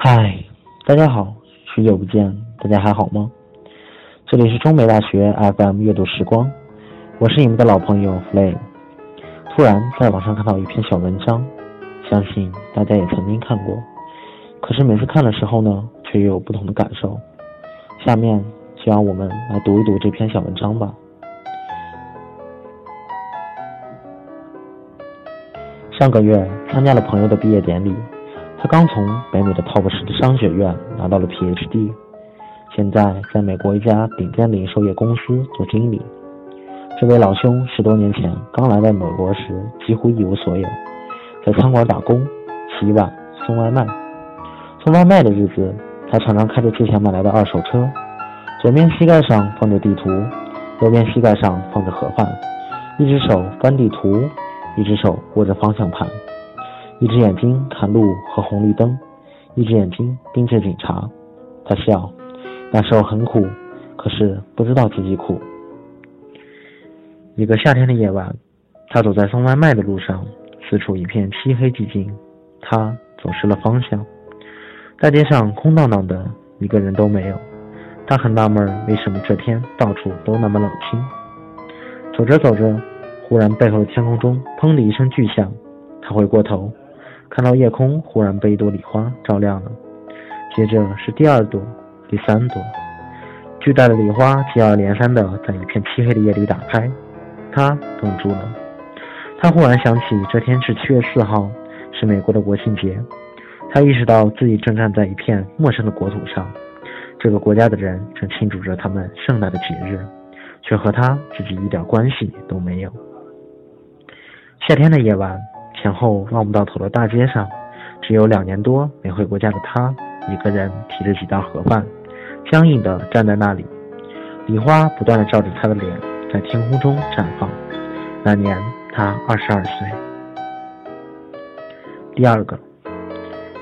嗨，大家好，许久不见，大家还好吗？这里是中美大学 FM 阅读时光，我是你们的老朋友 Flame。突然在网上看到一篇小文章，相信大家也曾经看过，可是每次看的时候呢，却又有不同的感受。下面就让我们来读一读这篇小文章吧。上个月参加了朋友的毕业典礼。他刚从北美的 Top 十的商学院拿到了 PhD，现在在美国一家顶尖零售业公司做经理。这位老兄十多年前刚来到美国时几乎一无所有，在餐馆打工、洗碗、送外卖。送外卖的日子，他常常开着之前买来的二手车，左边膝盖上放着地图，右边膝盖上放着盒饭，一只手翻地图，一只手握着方向盘。一只眼睛看路和红绿灯，一只眼睛盯着警察。他笑，那时候很苦，可是不知道自己苦。一个夏天的夜晚，他走在送外卖的路上，四处一片漆黑寂静，他走失了方向。大街上空荡荡的，一个人都没有。他很纳闷，为什么这天到处都那么冷清。走着走着，忽然背后的天空中砰的一声巨响，他回过头。看到夜空忽然被一朵礼花照亮了，接着是第二朵、第三朵，巨大的礼花接二连三地在一片漆黑的夜里打开。他愣住了，他忽然想起这天是七月四号，是美国的国庆节。他意识到自己正站在一片陌生的国土上，这个国家的人正庆祝着他们盛大的节日，却和他自己一点关系都没有。夏天的夜晚。前后望不到头的大街上，只有两年多没回过家的他，一个人提着几袋盒饭，僵硬地站在那里。礼花不断地照着他的脸，在天空中绽放。那年他二十二岁。第二个，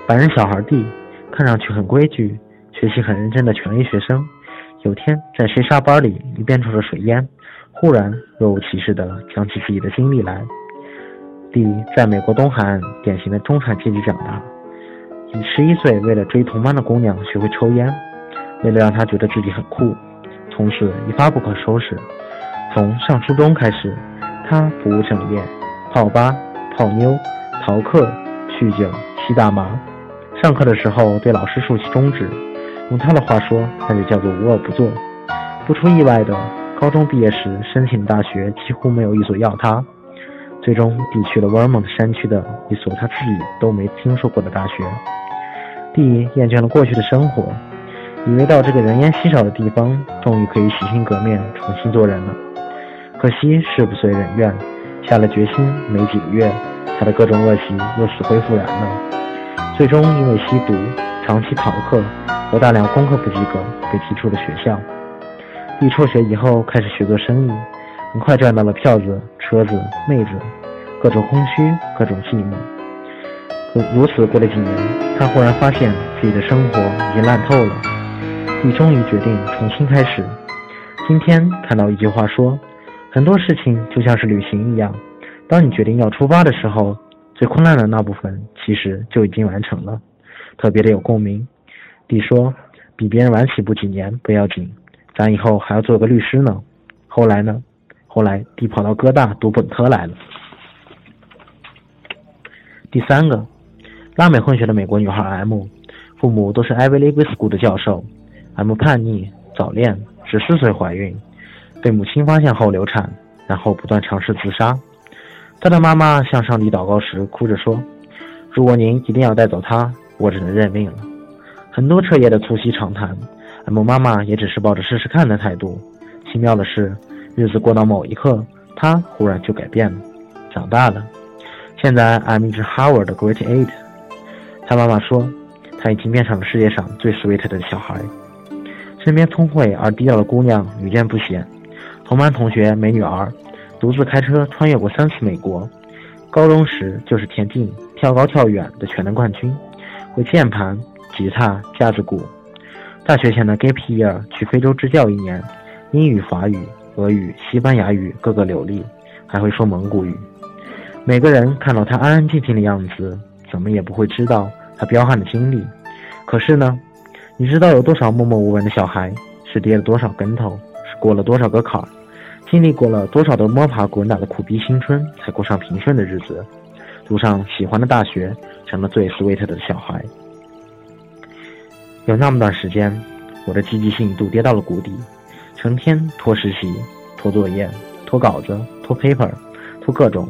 白人小孩弟看上去很规矩，学习很认真的权威学生，有天在谁沙班里一边抽着水烟，忽然若无其事地讲起自己的经历来。弟在美国东海岸典型的中产阶级长大，以十一岁为了追同班的姑娘学会抽烟，为了让她觉得自己很酷，从此一发不可收拾。从上初中开始，他不务正业，泡吧、泡妞、逃课、酗酒、吸大麻。上课的时候对老师竖起中指，用他的话说，那就叫做无恶不作。不出意外的，高中毕业时申请大学几乎没有一所要他。最终，弟去了威尔蒙特山区的一所他自己都没听说过的大学。D 厌倦了过去的生活，以为到这个人烟稀少的地方，终于可以洗心革面，重新做人了。可惜事不遂人愿，下了决心没几个月，他的各种恶习又死灰复燃了。最终因为吸毒、长期逃课和大量功课不及格，被踢出了学校。D 辍学以后，开始学做生意。很快赚到了票子、车子、妹子，各种空虚，各种寂寞。可如此过了几年，他忽然发现自己的生活已经烂透了。你终于决定重新开始。今天看到一句话说，很多事情就像是旅行一样，当你决定要出发的时候，最困难的那部分其实就已经完成了。特别的有共鸣。弟说，比别人晚起步几年不要紧，咱以后还要做个律师呢。后来呢？后来，弟跑到哥大读本科来了。第三个，拉美混血的美国女孩 M，父母都是 Ivy League School 的教授。M 叛逆、早恋，十四岁怀孕，被母亲发现后流产，然后不断尝试自杀。她的妈妈向上帝祷告时，哭着说：“如果您一定要带走她，我只能认命了。”很多彻夜的促膝长谈，M 妈妈也只是抱着试试看的态度。奇妙的是。日子过到某一刻，他忽然就改变了，长大了。现在，I'm 一只 Howard Great Eight。他妈妈说，他已经变成了世界上最 sweet 的小孩。身边聪慧而低调的姑娘屡见不鲜，同班同学没女儿，独自开车穿越过三次美国。高中时就是田径跳高跳远的全能冠军，会键盘、吉他、架子鼓。大学前的 Gap Year 去非洲支教一年，英语、法语。俄语、西班牙语各个流利，还会说蒙古语。每个人看到他安安静静的样子，怎么也不会知道他彪悍的经历。可是呢，你知道有多少默默无闻的小孩是跌了多少跟头，是过了多少个坎儿，经历过了多少的摸爬滚打的苦逼青春，才过上平顺的日子，读上喜欢的大学，成了最 sweet 的小孩。有那么段时间，我的积极性一度跌到了谷底，成天拖实习、拖作业、拖稿子、拖 paper、拖各种，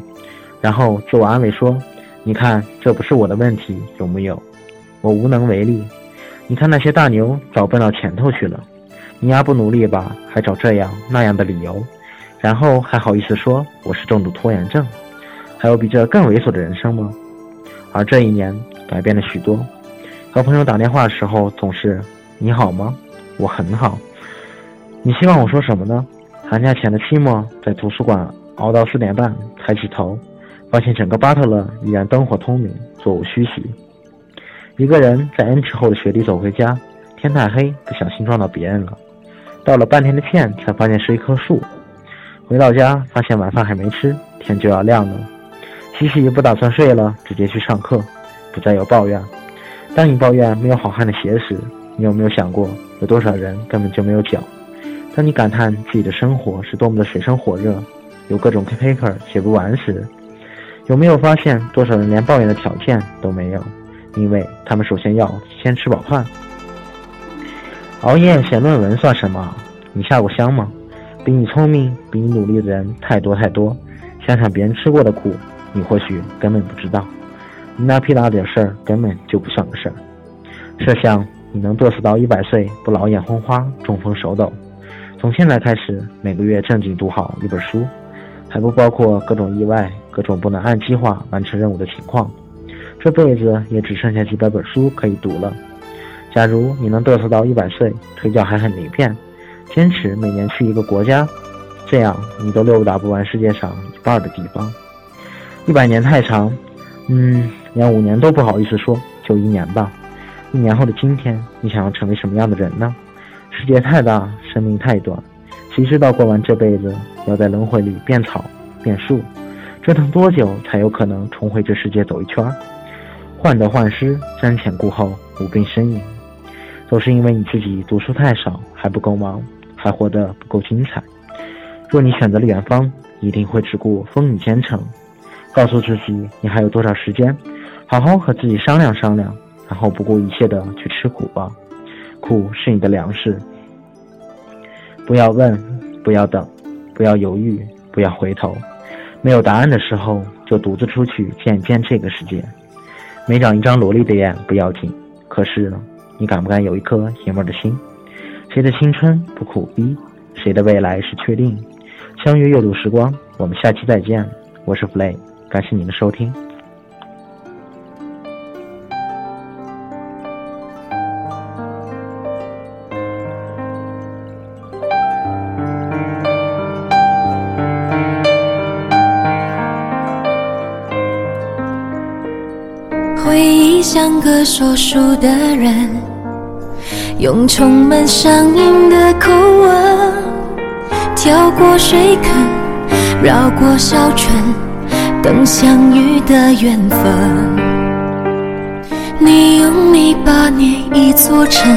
然后自我安慰说：“你看，这不是我的问题，有木有？我无能为力。你看那些大牛早奔到前头去了，你丫不努力吧，还找这样那样的理由，然后还好意思说我是重度拖延症？还有比这更猥琐的人生吗？而这一年改变了许多。”和朋友打电话的时候，总是“你好吗？我很好。”你希望我说什么呢？寒假前的期末，在图书馆熬到四点半，抬起头，发现整个巴特勒依然灯火通明，座无虚席。一个人在 N 尺厚的雪里走回家，天太黑，不小心撞到别人了。道了半天的歉，才发现是一棵树。回到家，发现晚饭还没吃，天就要亮了。洗洗不打算睡了，直接去上课，不再有抱怨。当你抱怨没有好看的鞋时，你有没有想过有多少人根本就没有脚？当你感叹自己的生活是多么的水深火热，有各种 paper 写不完时，有没有发现多少人连抱怨的条件都没有？因为他们首先要先吃饱饭。熬夜写论文算什么？你下过乡吗？比你聪明、比你努力的人太多太多。想想别人吃过的苦，你或许根本不知道。你那屁大点事儿根本就不算个事儿。设想你能嘚瑟到一百岁不老眼昏花、中风手抖，从现在开始每个月正经读好一本书，还不包括各种意外、各种不能按计划完成任务的情况，这辈子也只剩下几百本书可以读了。假如你能嘚瑟到一百岁，腿脚还很灵便，坚持每年去一个国家，这样你都溜达不完世界上一半的地方。一百年太长，嗯。连五年都不好意思说，就一年吧。一年后的今天，你想要成为什么样的人呢？世界太大，生命太短，谁知道过完这辈子要在轮回里变草变树，折腾多久才有可能重回这世界走一圈？患得患失，瞻前顾后，无病呻吟，都是因为你自己读书太少，还不够忙，还活得不够精彩。若你选择了远方，一定会只顾风雨兼程，告诉自己你还有多少时间。好好和自己商量商量，然后不顾一切的去吃苦吧，苦是你的粮食。不要问，不要等，不要犹豫，不要回头。没有答案的时候，就独自出去见一见这个世界。没长一张萝莉的眼不要紧，可是你敢不敢有一颗爷们的心？谁的青春不苦逼？谁的未来是确定？相约阅读时光，我们下期再见。我是 Fly，感谢您的收听。像个说书的人，用充满乡音的口吻，跳过水坑，绕过小村，等相遇的缘分。你用泥巴捏一座城，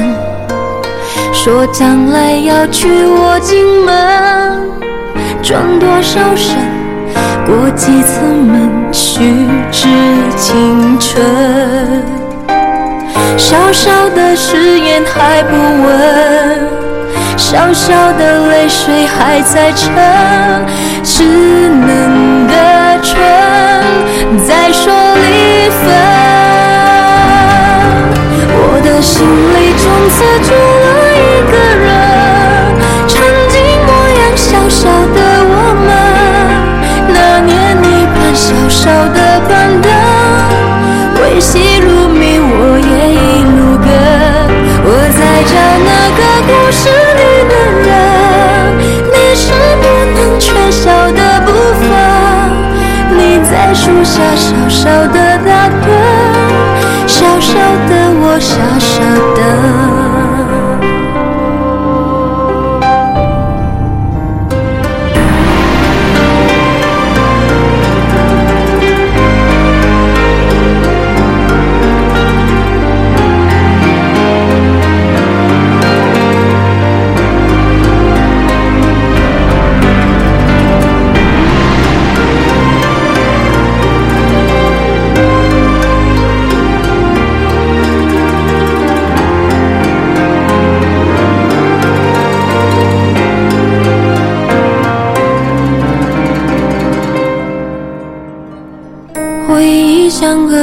说将来要娶我进门，转多少身，过几层门。虚掷青春，小小的誓言还不稳，小小的泪水还在撑，稚嫩的唇在说离分，我的心里戏如命，我也一路跟。我在找那个故事里的人，你是不能缺少的部分。你在树下小小的打盹，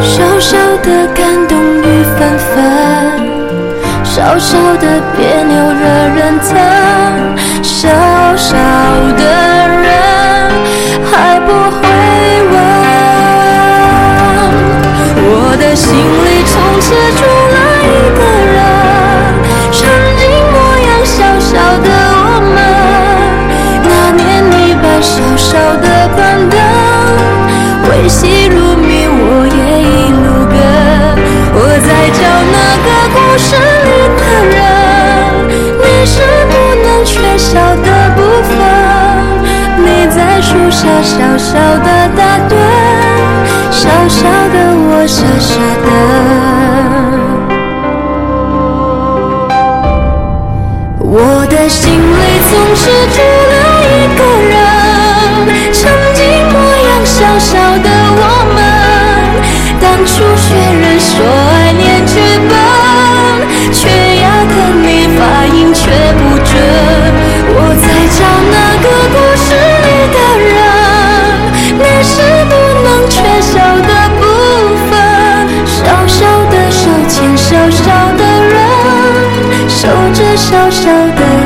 小小的感动雨纷纷，小小的别扭惹人疼，小小的人还不会问，我的心里从此住了一个人，曾经模样小小的我们，那年你把小小的板凳，我的心里总是住了一个人，曾经模样小小的我们，当初学小小的